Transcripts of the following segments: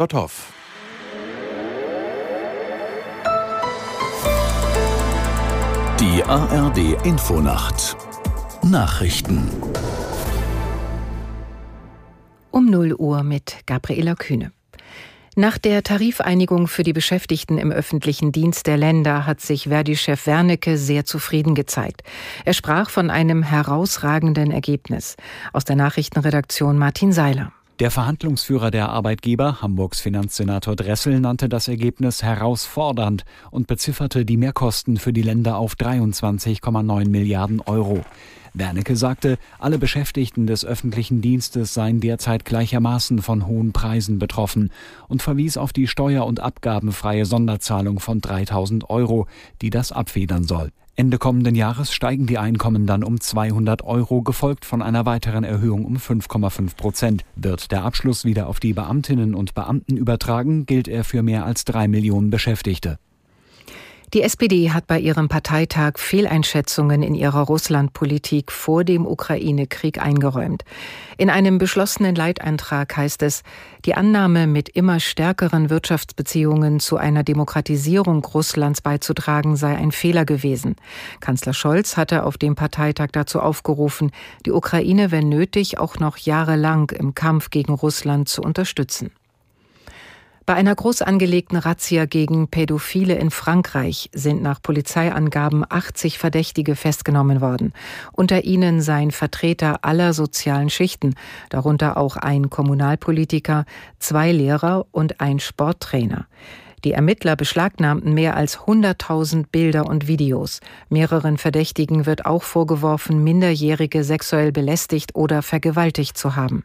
Dotthoff. Die ARD Infonacht Nachrichten um 0 Uhr mit Gabriela Kühne. Nach der Tarifeinigung für die Beschäftigten im öffentlichen Dienst der Länder hat sich Verdi-Chef Wernicke sehr zufrieden gezeigt. Er sprach von einem herausragenden Ergebnis. Aus der Nachrichtenredaktion Martin Seiler. Der Verhandlungsführer der Arbeitgeber, Hamburgs Finanzsenator Dressel, nannte das Ergebnis herausfordernd und bezifferte die Mehrkosten für die Länder auf 23,9 Milliarden Euro. Wernicke sagte, alle Beschäftigten des öffentlichen Dienstes seien derzeit gleichermaßen von hohen Preisen betroffen und verwies auf die steuer- und abgabenfreie Sonderzahlung von 3000 Euro, die das abfedern soll. Ende kommenden Jahres steigen die Einkommen dann um 200 Euro, gefolgt von einer weiteren Erhöhung um 5,5 Prozent. Wird der Abschluss wieder auf die Beamtinnen und Beamten übertragen, gilt er für mehr als drei Millionen Beschäftigte. Die SPD hat bei ihrem Parteitag Fehleinschätzungen in ihrer Russlandpolitik vor dem Ukraine-Krieg eingeräumt. In einem beschlossenen Leiteintrag heißt es, die Annahme, mit immer stärkeren Wirtschaftsbeziehungen zu einer Demokratisierung Russlands beizutragen, sei ein Fehler gewesen. Kanzler Scholz hatte auf dem Parteitag dazu aufgerufen, die Ukraine, wenn nötig, auch noch jahrelang im Kampf gegen Russland zu unterstützen. Bei einer groß angelegten Razzia gegen Pädophile in Frankreich sind nach Polizeiangaben 80 Verdächtige festgenommen worden. Unter ihnen seien Vertreter aller sozialen Schichten, darunter auch ein Kommunalpolitiker, zwei Lehrer und ein Sporttrainer. Die Ermittler beschlagnahmten mehr als 100.000 Bilder und Videos. Mehreren Verdächtigen wird auch vorgeworfen, Minderjährige sexuell belästigt oder vergewaltigt zu haben.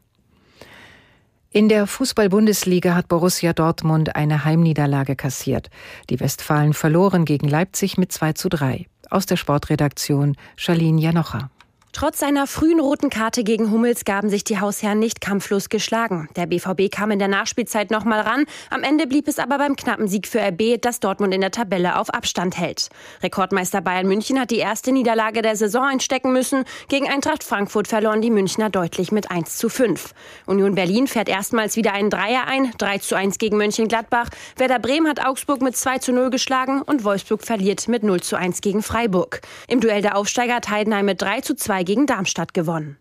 In der Fußball-Bundesliga hat Borussia Dortmund eine Heimniederlage kassiert. Die Westfalen verloren gegen Leipzig mit 2 zu 3. Aus der Sportredaktion Charlene Janocher. Trotz seiner frühen roten Karte gegen Hummels gaben sich die Hausherren nicht kampflos geschlagen. Der BVB kam in der Nachspielzeit noch mal ran. Am Ende blieb es aber beim knappen Sieg für RB, das Dortmund in der Tabelle auf Abstand hält. Rekordmeister Bayern München hat die erste Niederlage der Saison einstecken müssen. Gegen Eintracht Frankfurt verloren die Münchner deutlich mit 1 zu 5. Union Berlin fährt erstmals wieder einen Dreier ein, 3 zu 1 gegen Mönchengladbach. Werder Bremen hat Augsburg mit 2 zu 0 geschlagen und Wolfsburg verliert mit 0 zu 1 gegen Freiburg. Im Duell der Aufsteiger hat Heidenheim mit 3 zu 2 gegen Darmstadt gewonnen.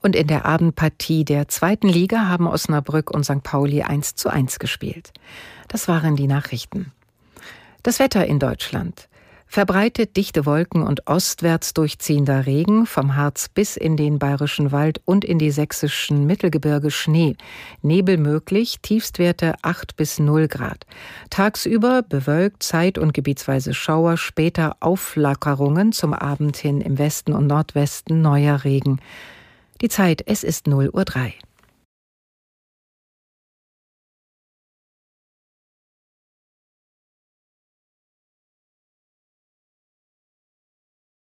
Und in der Abendpartie der zweiten Liga haben Osnabrück und St. Pauli 1 zu 1 gespielt. Das waren die Nachrichten. Das Wetter in Deutschland. Verbreitet dichte Wolken und ostwärts durchziehender Regen, vom Harz bis in den bayerischen Wald und in die sächsischen Mittelgebirge Schnee. Nebel möglich, Tiefstwerte 8 bis 0 Grad. Tagsüber bewölkt, zeit- und gebietsweise Schauer, später Aufflackerungen zum Abend hin im Westen und Nordwesten neuer Regen. Die Zeit, es ist 0 Uhr 3.